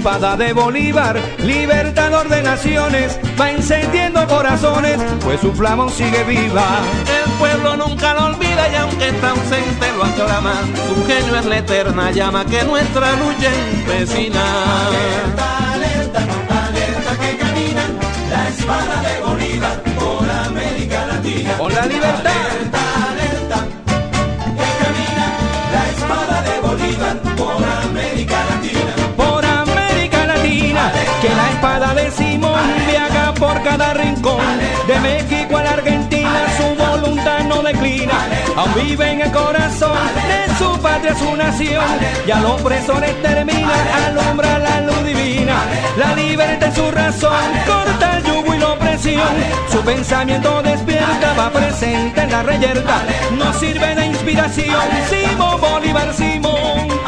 Speaker 10: Espada de Bolívar,
Speaker 13: libertador de naciones, va encendiendo corazones, pues su flama sigue viva.
Speaker 14: El pueblo nunca lo olvida y aunque está ausente lo aclama. Su genio es la eterna llama que nuestra lucha empecina.
Speaker 10: Alerta, alerta, alerta que camina la espada de Bolívar por América Latina.
Speaker 13: Con la libertad.
Speaker 10: Por
Speaker 13: cada rincón, de México a la Argentina, su voluntad no declina, aún vive en el corazón de su patria, su nación, y al opresor extermina, alumbra la luz divina, la libertad en su razón, corta el yugo y la opresión, su pensamiento despierta, va presente en la reyerta, nos sirve de inspiración, Simón Bolívar, Simón.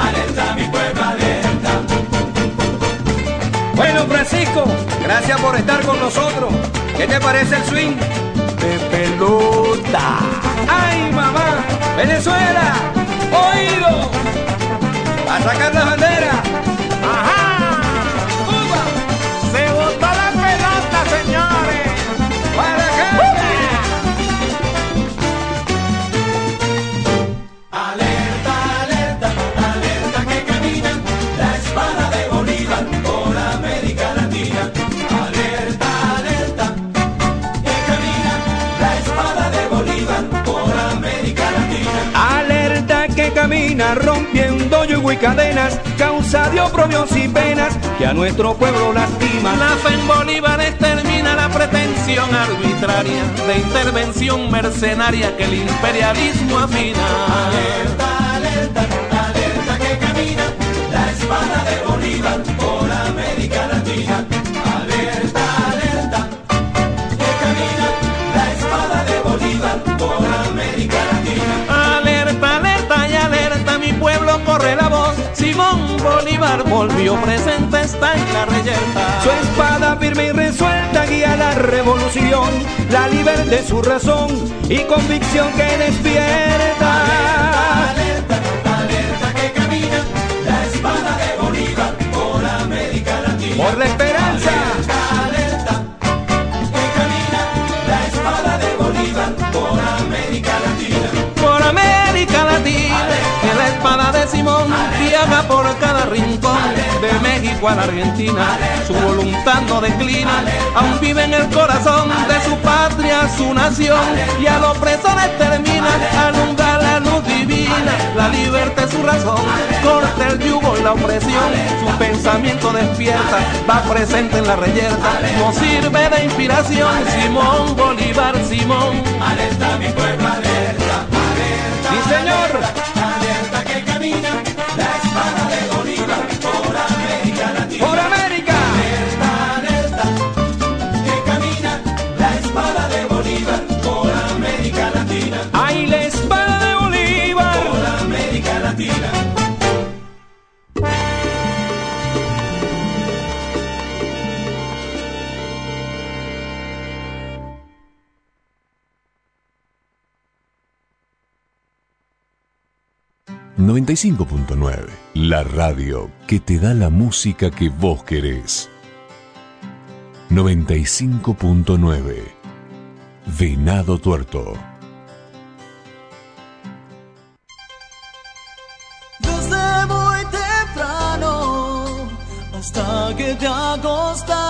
Speaker 13: Gracias por estar con nosotros. ¿Qué te parece el swing? De pelota. ¡Ay, mamá! ¡Venezuela! ¡Oído! ¡A sacar la bandera!
Speaker 10: Que camina
Speaker 13: rompiendo yugo y cadenas, causa de oprobios y penas que a nuestro pueblo lastima.
Speaker 14: La fe en Bolívar extermina la pretensión arbitraria de intervención mercenaria que el imperialismo afina.
Speaker 10: Alerta, alerta, alerta que camina la espada de Bolívar por América Latina.
Speaker 14: Volvió presente, está en la reyerta.
Speaker 13: Su espada firme y resuelta guía la revolución, la libertad su razón y convicción que despierta.
Speaker 10: Alerta, alerta que camina la espada de Bolívar por América Latina.
Speaker 13: Por
Speaker 14: a la Argentina, su voluntad no declina, aún vive en el corazón de su patria, su nación, y al opresor extermina, alumbra la luz divina, la libertad es su razón, corta el yugo y la opresión, su pensamiento despierta, va presente en la reyerta, nos sirve de inspiración, Simón Bolívar, Simón.
Speaker 10: Alerta, mi pueblo, alerta, alerta.
Speaker 13: Sí, señor.
Speaker 15: 95.9, la radio que te da la música que vos querés. 95.9, Venado Tuerto.
Speaker 10: Desde muy temprano hasta que te acostas